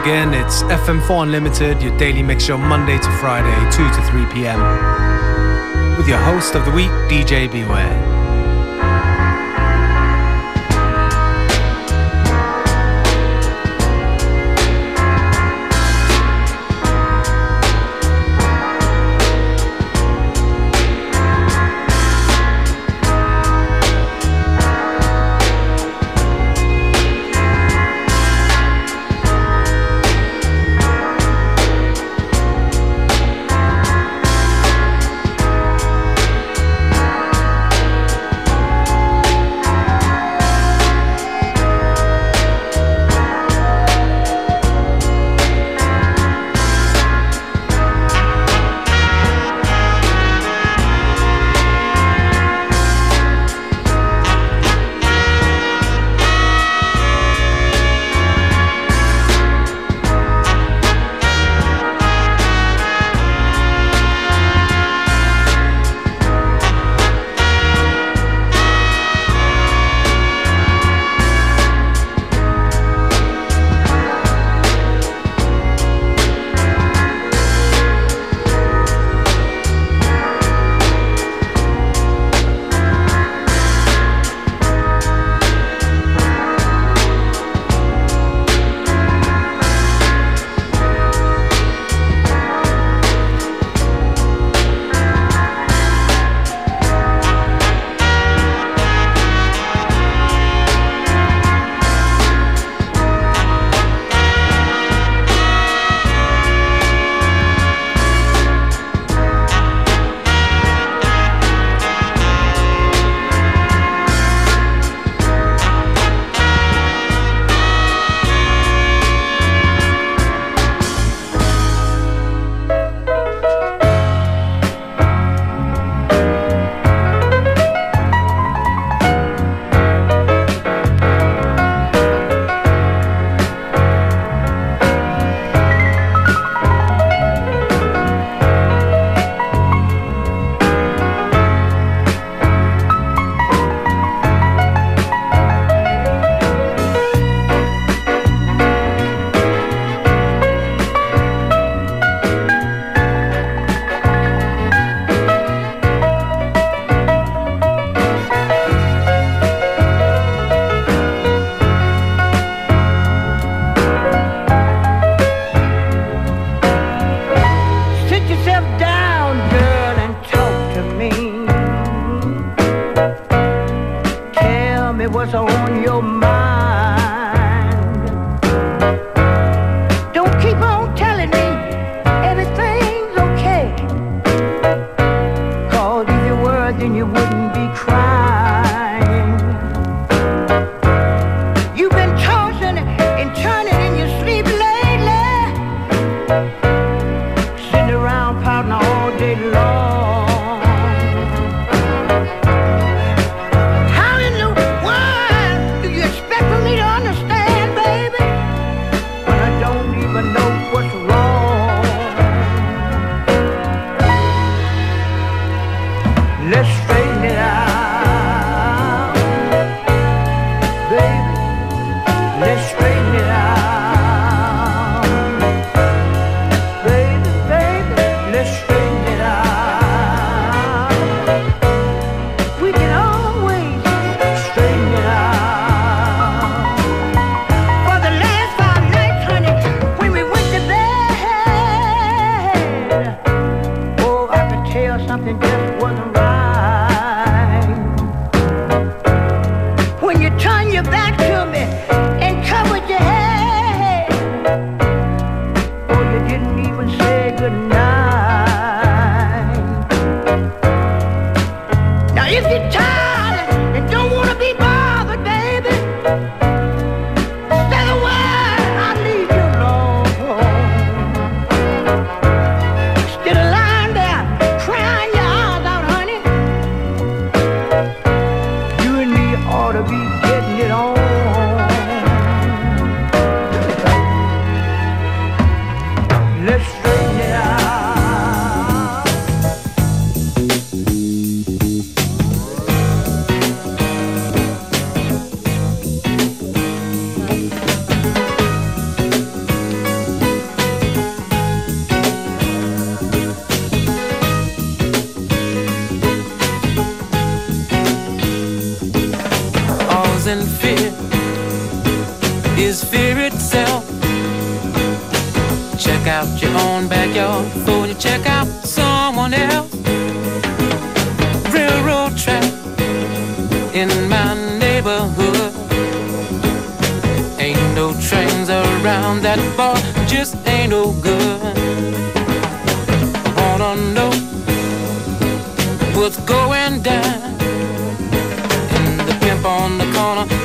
again. It's FM4 Unlimited, your daily mix show Monday to Friday, 2 to 3 p.m. With your host of the week, DJ Beware. Honey.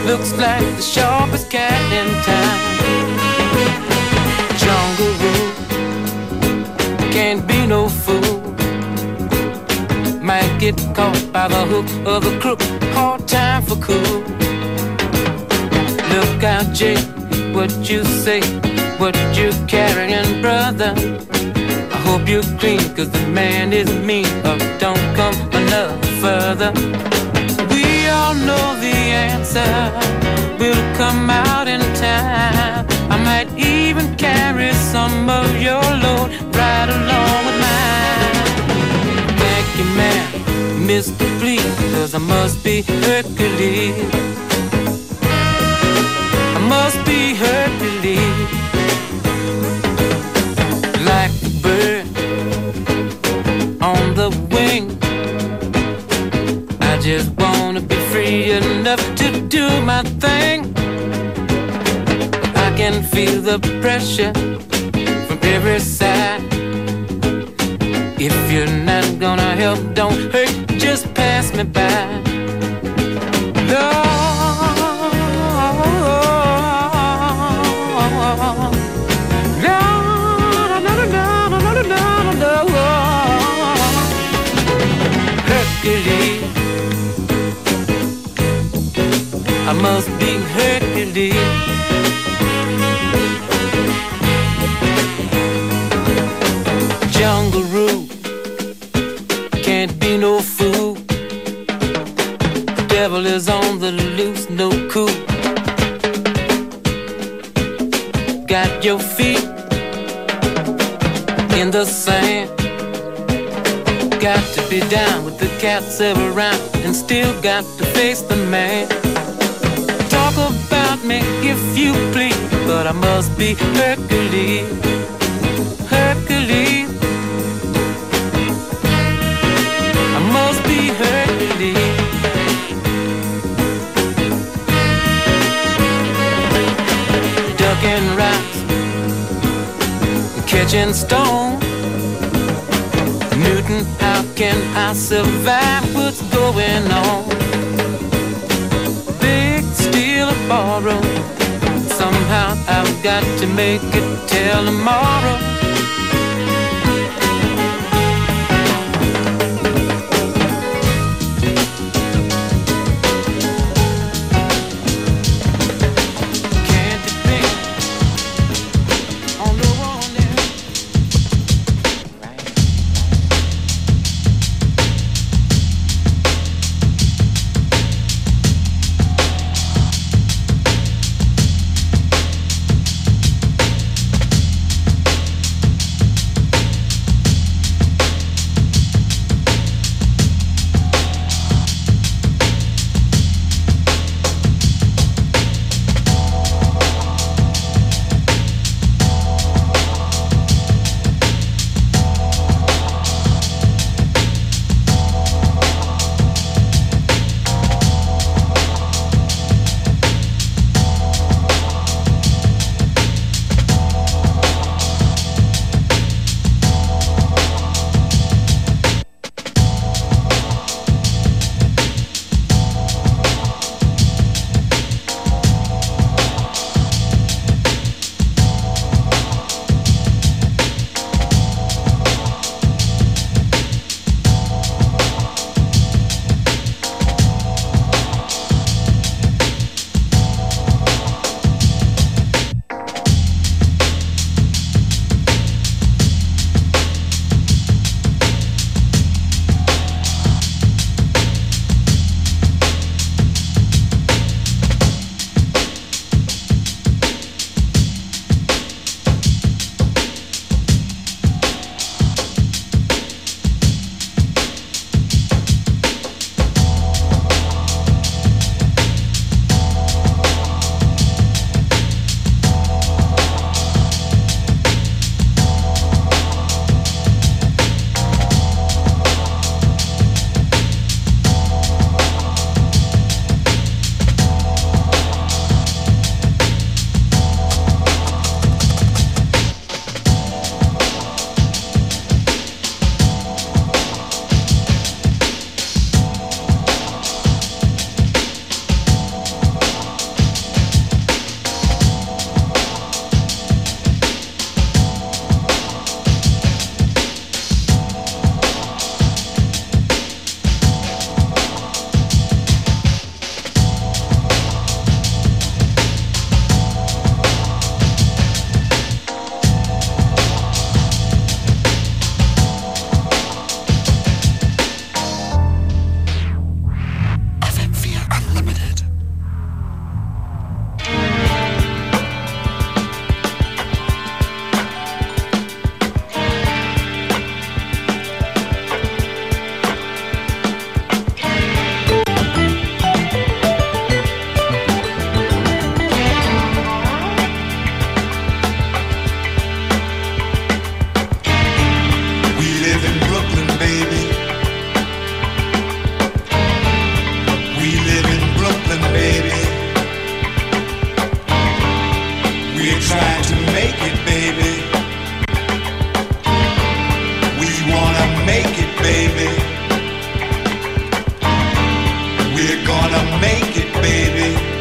Looks like the sharpest cat in town. Jungle rule can't be no fool. Might get caught by the hook of a crook. Hard time for cool. Look out, Jake, what you say, what you carrying, brother. I hope you're clean, cause the man is mean. Or don't come enough further. All know the answer will come out in time. I might even carry some of your load right along with mine. Thank you, man, Mr. Please, cause I must be Hercules. Enough to do my thing. I can feel the pressure from every side. If you're not gonna help, don't hurt, just pass me by. I must be Hercules. Jungle rule can't be no fool. The devil is on the loose, no cool. Got your feet in the sand. Got to be down with the cats around and still got to face the man. Me if you please, but I must be Hercules. Hercules. I must be Hercules. Ducking rocks, catching stone. Newton, how can I survive what's going on? Borrow. Somehow I've got to make it till tomorrow. make it, baby.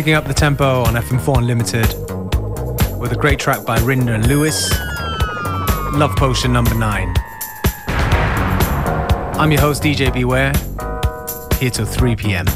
Picking up the tempo on FM4 Unlimited with a great track by Rinder and Lewis, Love Potion number 9. I'm your host DJ Beware, here till 3 p.m.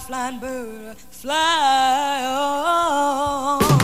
flying bird, fly on.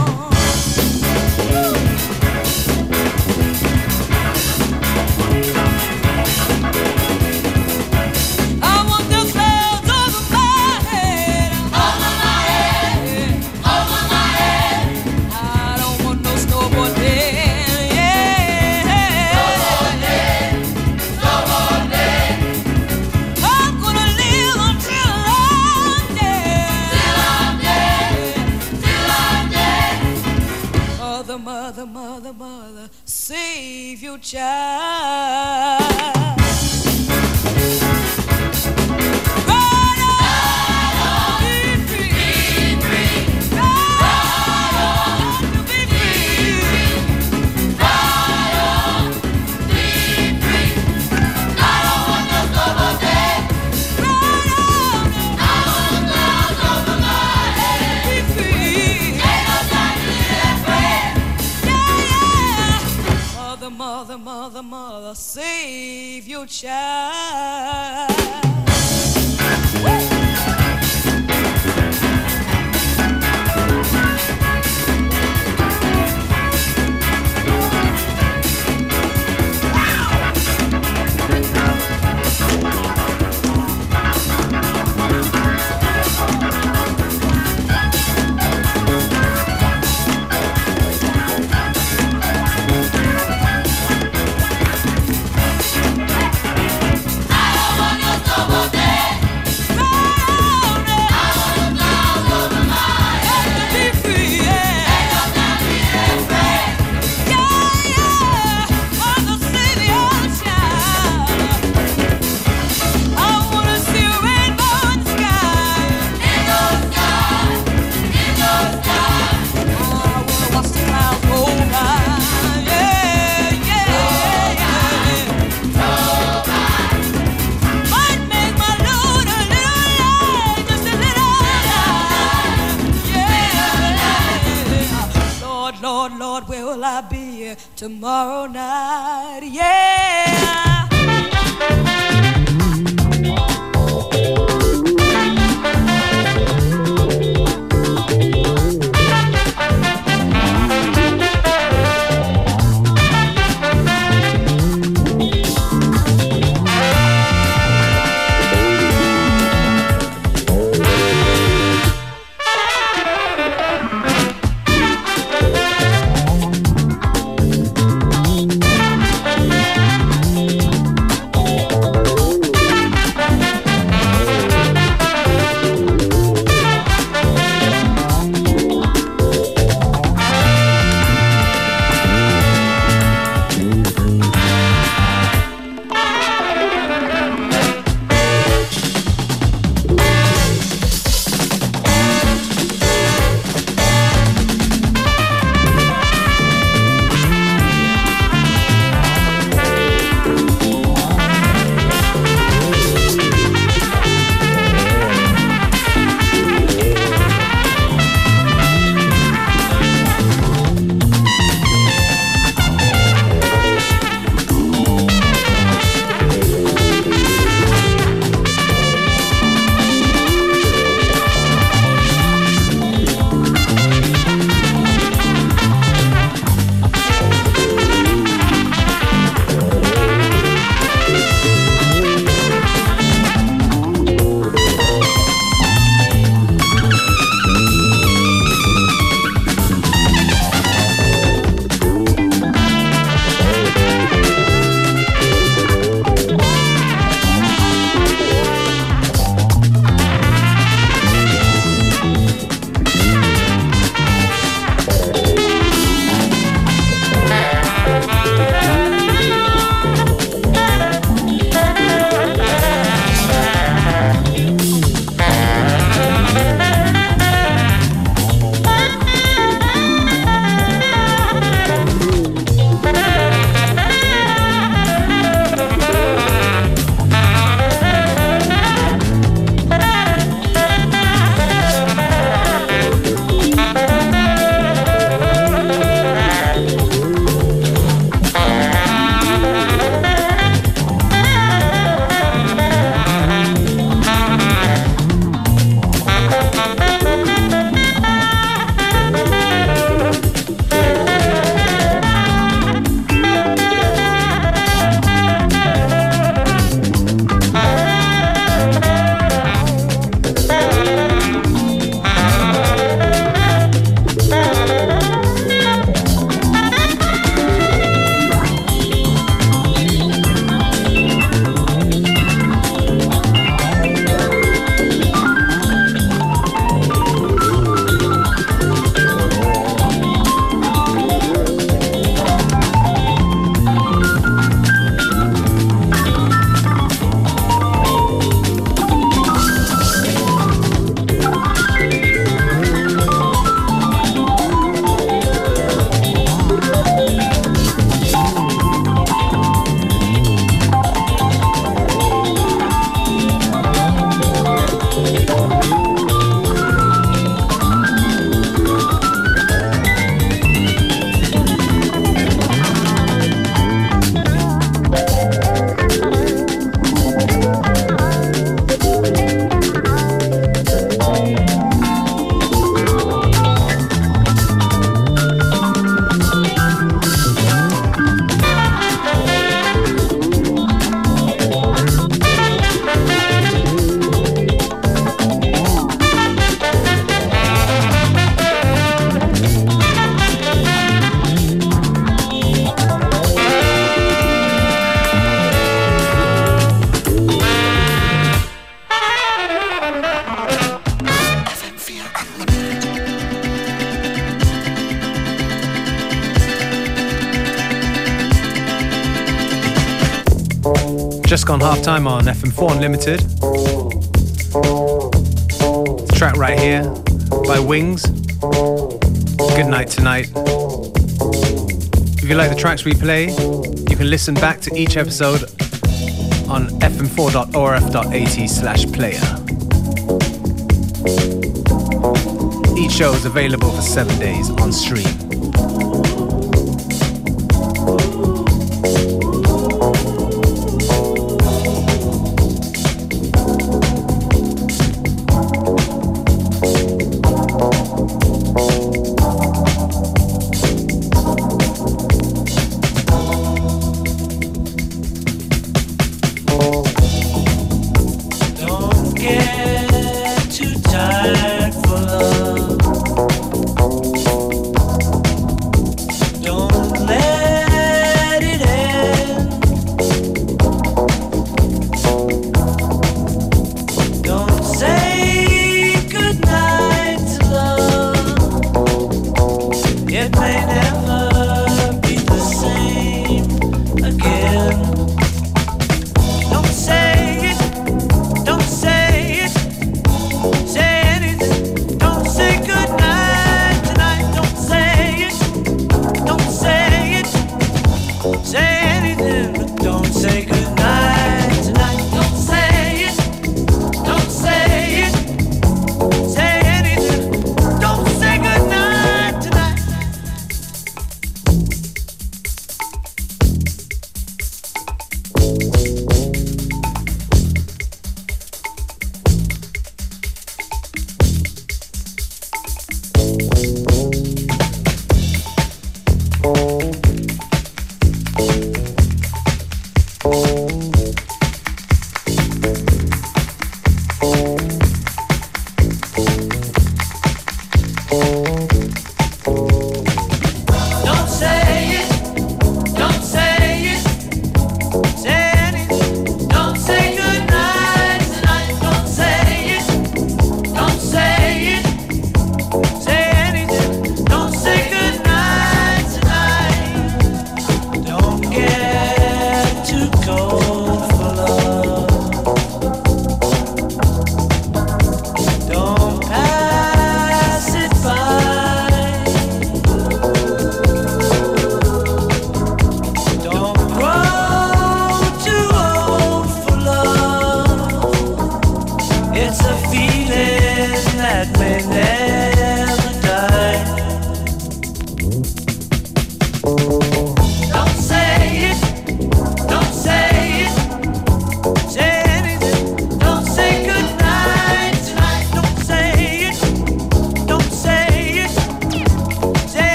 shine. Tomorrow Just gone half time on FM4 Unlimited. The track right here by Wings. Good night tonight. If you like the tracks we play, you can listen back to each episode on fm4.orf.at slash player. Each show is available for seven days on stream.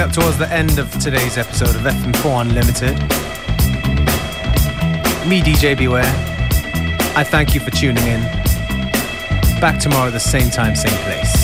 Coming up towards the end of today's episode of FM4 Unlimited. Me, DJ Beware. I thank you for tuning in. Back tomorrow at the same time, same place.